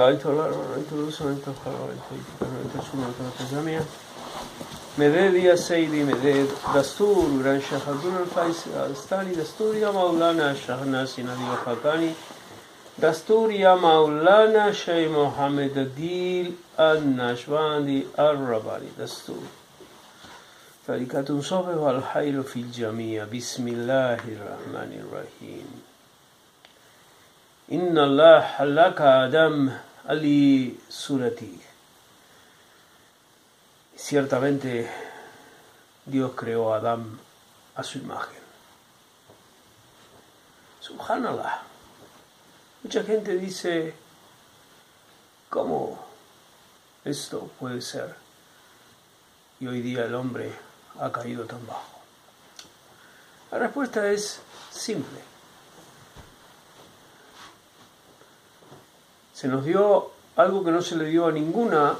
Caballitos يا سيدي مداد دستور وران شهدون الفيس استاني دستور يا مولانا شاه ناسي ندي دستور يا مولانا شي محمد الديل النشواندي الرباني دستور طريقة صفة والحيل في الجميع بسم الله الرحمن الرحيم إن الله لك آدم ali surati. Ciertamente Dios creó a Adam a su imagen. Subhanallah. Mucha gente dice, ¿cómo esto puede ser? Y hoy día el hombre ha caído tan bajo. La respuesta es simple. Se nos dio algo que no se le dio a ninguna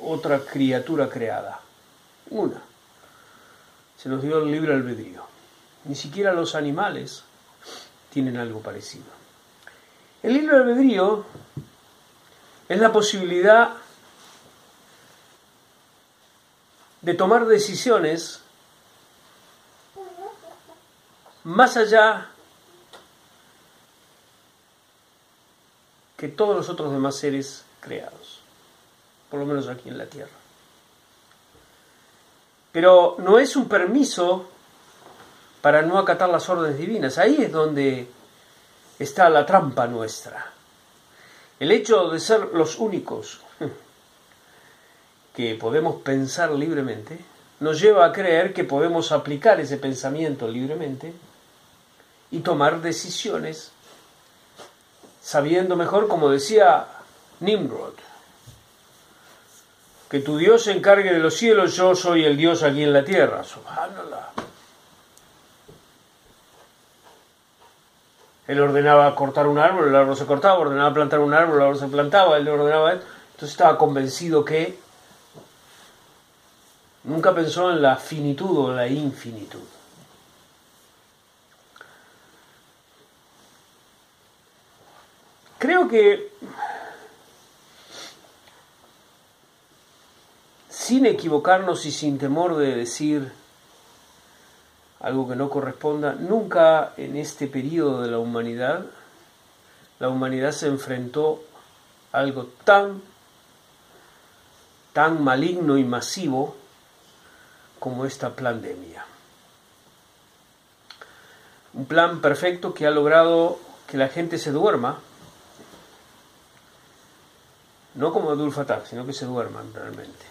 otra criatura creada. Ninguna. Se nos dio el libre albedrío. Ni siquiera los animales tienen algo parecido. El libre albedrío es la posibilidad de tomar decisiones más allá que todos los otros demás seres creados, por lo menos aquí en la Tierra. Pero no es un permiso para no acatar las órdenes divinas, ahí es donde está la trampa nuestra. El hecho de ser los únicos que podemos pensar libremente nos lleva a creer que podemos aplicar ese pensamiento libremente y tomar decisiones sabiendo mejor, como decía Nimrod, que tu Dios se encargue de los cielos, yo soy el Dios aquí en la tierra. Subhanallah. Él ordenaba cortar un árbol, el árbol se cortaba, ordenaba plantar un árbol, el árbol se plantaba, él ordenaba. Entonces estaba convencido que nunca pensó en la finitud o la infinitud. Creo que sin equivocarnos y sin temor de decir algo que no corresponda. Nunca en este periodo de la humanidad la humanidad se enfrentó a algo tan, tan maligno y masivo como esta pandemia. Un plan perfecto que ha logrado que la gente se duerma, no como Abdul Fattah, sino que se duerman realmente,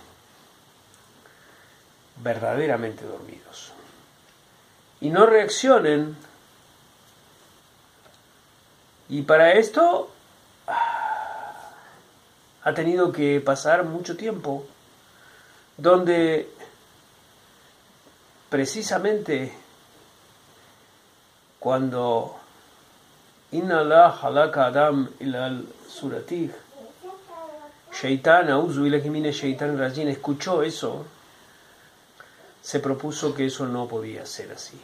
verdaderamente dormidos y no reaccionen. Y para esto ah, ha tenido que pasar mucho tiempo donde precisamente cuando Inna Allah halaka Adam ilal suratih Shaitan, Auzu Shaitan Rajin, escuchó eso, se propuso que eso no podía ser así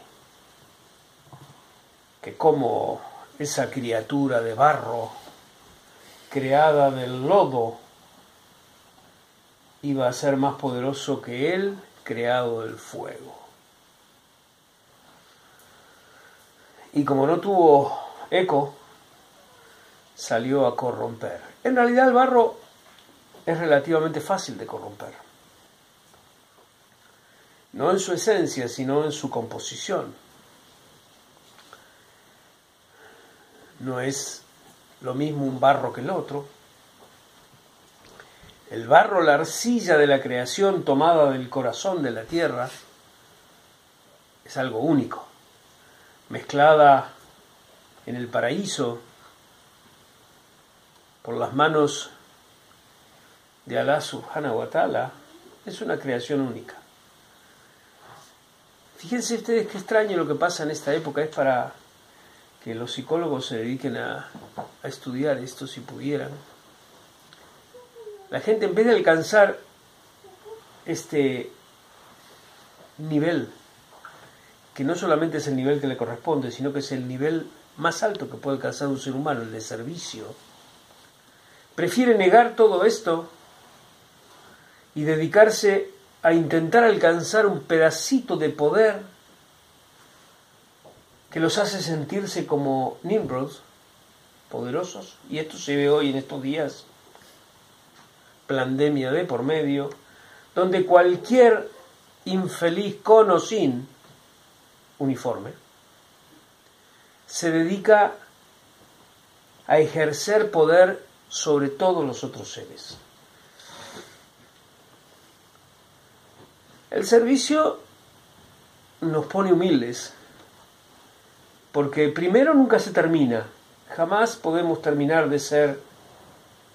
que como esa criatura de barro creada del lodo iba a ser más poderoso que él creado del fuego. Y como no tuvo eco, salió a corromper. En realidad el barro es relativamente fácil de corromper. No en su esencia, sino en su composición. no es lo mismo un barro que el otro. El barro, la arcilla de la creación tomada del corazón de la tierra, es algo único, mezclada en el paraíso por las manos de Allah subhanahu wa ta'ala, es una creación única. Fíjense ustedes qué extraño lo que pasa en esta época, es para que los psicólogos se dediquen a, estudiar esto si pudieran. La gente en vez de alcanzar este nivel, que no solamente es el nivel que le corresponde, sino que es el nivel más alto que puede alcanzar un ser humano, el de servicio, prefiere negar todo esto y dedicarse a intentar alcanzar un pedacito de poder que los hace sentirse como Nimrods, poderosos, y esto se ve hoy en estos días, pandemia de por medio, donde cualquier infeliz con o sin uniforme se dedica a ejercer poder sobre todos los otros seres. El servicio nos pone humildes, porque primero nunca se termina, jamás podemos terminar de ser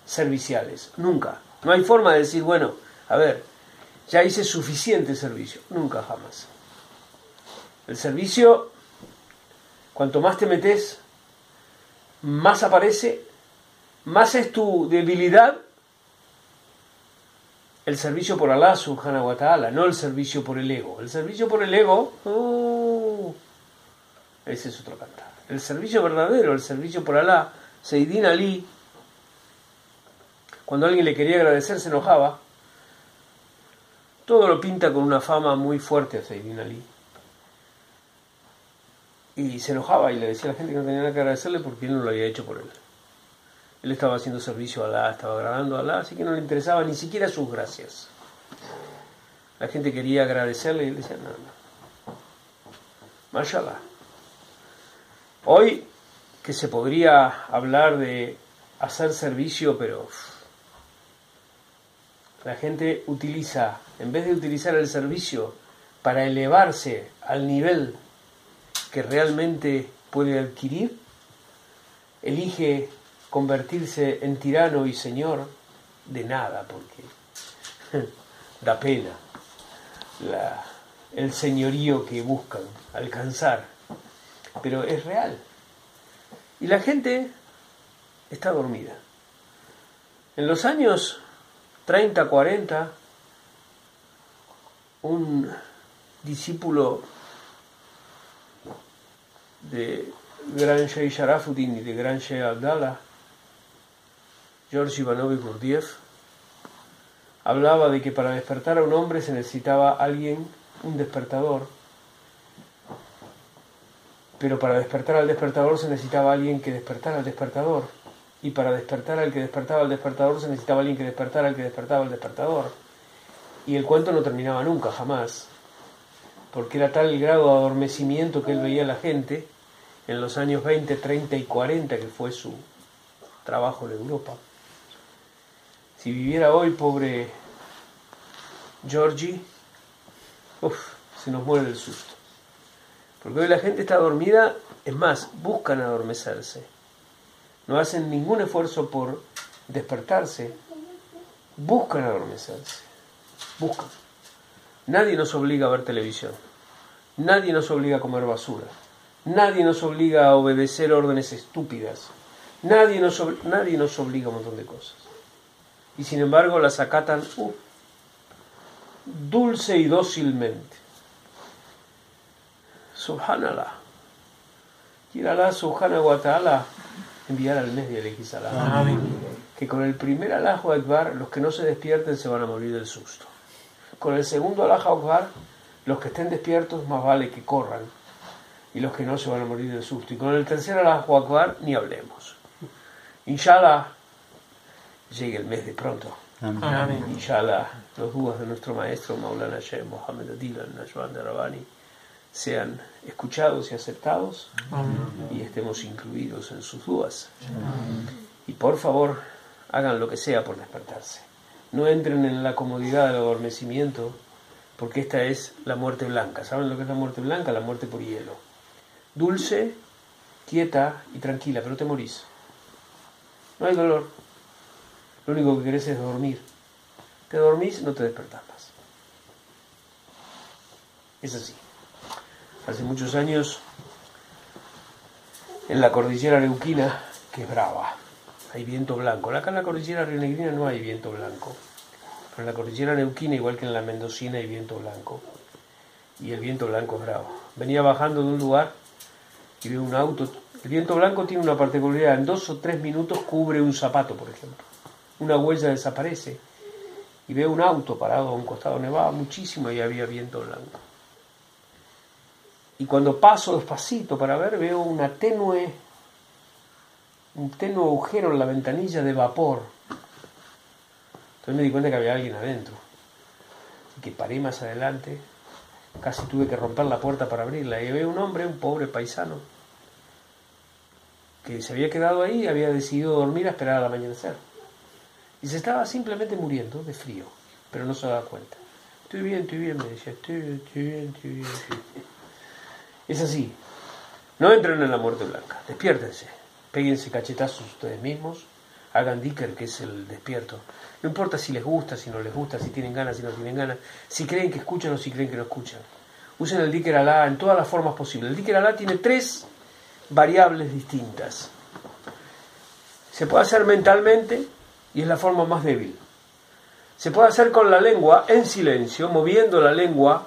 serviciales, nunca. No hay forma de decir, bueno, a ver, ya hice suficiente servicio, nunca jamás. El servicio, cuanto más te metes, más aparece, más es tu debilidad el servicio por Allah subhanahu wa ta'ala, no el servicio por el ego. El servicio por el ego, uh, ese es otro cantar. El servicio verdadero, el servicio por Allah, Seidin Ali, cuando alguien le quería agradecer se enojaba, todo lo pinta con una fama muy fuerte a Seidin Ali. Y se enojaba y le decía a la gente que no tenía nada que agradecerle porque él no lo había hecho por él. Él estaba haciendo servicio a Alá, estaba agradando a Alá, así que no le interesaba ni siquiera sus gracias. La gente quería agradecerle y él decía, no, no. Mashallah. Hoy que se podría hablar de hacer servicio, pero la gente utiliza, en vez de utilizar el servicio para elevarse al nivel que realmente puede adquirir, elige convertirse en tirano y señor de nada, porque da pena el señorío que buscan alcanzar, pero es real. Y la gente está dormida. En los años 30, 40, un discípulo de Gran Sheikh Sharafuddin y de Gran Sheikh Abdallah George Ivanovich Gurdjieff, hablaba de que para despertar a un hombre se necesitaba alguien, un despertador, pero para despertar al despertador se necesitaba alguien que despertara al despertador, y para despertar al que despertaba al despertador se necesitaba alguien que despertara al que despertaba al despertador. Y el cuento no terminaba nunca, jamás, porque era tal el grado de adormecimiento que él veía a la gente en los años 20, 30 y 40, que fue su trabajo en Europa si viviera hoy, pobre Georgie, se nos muere el susto. Porque hoy la gente está dormida, es más, buscan adormecerse. No hacen ningún esfuerzo por despertarse, buscan adormecerse. Buscan. Nadie nos obliga a ver televisión. Nadie nos obliga a comer basura. Nadie nos obliga a obedecer órdenes estúpidas. Nadie nos, nadie nos obliga a un montón de cosas y sin embargo las acatan uh, dulce y dócilmente. Subhanallah. Quiera Allah subhanahu wa ta'ala enviar al mes de Salam. Que con el primer Allahu Akbar los que no se despierten se van a morir del susto. Con el segundo Allahu Akbar los que estén despiertos más vale que corran y los que no se van a morir del susto. Y con el tercer Allahu Akbar ni hablemos. Inshallah llegue el mes de pronto. Amén. Inshallah, los dudas de nuestro maestro Maulana Sheikh Mohammed Adilan Najwan Rabani sean escuchados y aceptados y estemos incluidos en sus dudas. Y por favor, hagan lo que sea por despertarse. No entren en la comodidad del adormecimiento, porque esta es la muerte blanca. ¿Saben lo que es la muerte blanca? La muerte por hielo. Dulce, quieta y tranquila, pero te morís. No hay dolor, lo único que querés es dormir. Te dormís, no te despertás más. Es así. Hace muchos años, en la cordillera neuquina, que es brava, hay viento blanco. Acá en la cordillera rionegrina no hay viento blanco. Pero en la cordillera neuquina, igual que en la mendocina, hay viento blanco. Y el viento blanco es bravo. Venía bajando de un lugar y veo un auto. El viento blanco tiene una particularidad. En dos o tres minutos cubre un zapato, por ejemplo una huella desaparece y veo un auto parado a un costado, nevaba muchísimo y había viento blanco. Y cuando paso despacito para ver, veo una tenue, un tenue agujero en la ventanilla de vapor. Entonces me di cuenta que había alguien adentro. Así que paré más adelante, casi tuve que romper la puerta para abrirla. Y veo un hombre, un pobre paisano, que se había quedado ahí y había decidido dormir a esperar al amanecer. Y se estaba simplemente muriendo de frío, pero no se daba cuenta. Estoy bien, estoy bien, me decía, estoy, bien, estoy bien, estoy bien. Es así. No entren en la muerte blanca, despiértense, péguense cachetazos ustedes mismos, hagan dicker, que es el despierto. No importa si les gusta, si no les gusta, si tienen ganas, si no tienen ganas, si creen que escuchan o si creen que no escuchan. Usen el dicker alá en todas las formas posibles. El dicker alá tiene tres variables distintas. Se puede hacer mentalmente y es la forma más débil. Se puede hacer con la lengua en silencio, moviendo la lengua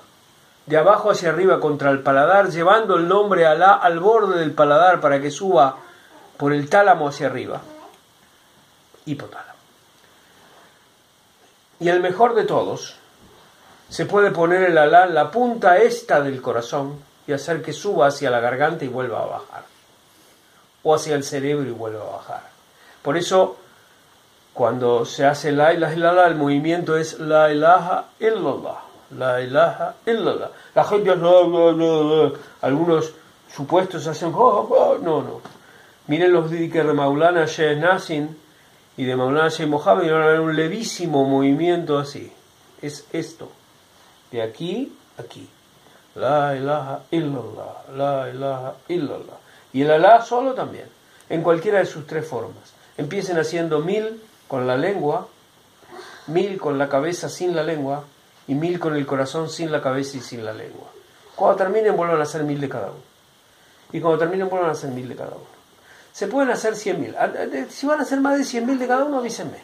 de abajo hacia arriba contra el paladar, llevando el nombre Alá al borde del paladar para que suba por el tálamo hacia arriba. Hipotálamo. Y el mejor de todos, se puede poner el Alá en la punta esta del corazón y hacer que suba hacia la garganta y vuelva a bajar. O hacia el cerebro y vuelva a bajar. Por eso, cuando se hace la ilaha illallah, el movimiento es la ilaha illallah. La ilaha illallah. La gente hace, algunos supuestos hacen, no, no. Miren los dhikr de Maulana Sheikh Nasin y de Maulana Sheikh Mohammed y van a ver un levísimo movimiento así. Es esto. De aquí aquí. La ilaha illallah. La ilaha illallah. Y el Alá solo también. En cualquiera de sus tres formas. Empiecen haciendo mil con la lengua, mil con la cabeza sin la lengua, y mil con el corazón sin la cabeza y sin la lengua. Cuando terminen vuelvan a hacer mil de cada uno. Y cuando terminen vuelvan a hacer mil de cada uno. Se pueden hacer cien mil. Ah, si van a hacer más de cien mil de cada uno, avísenme.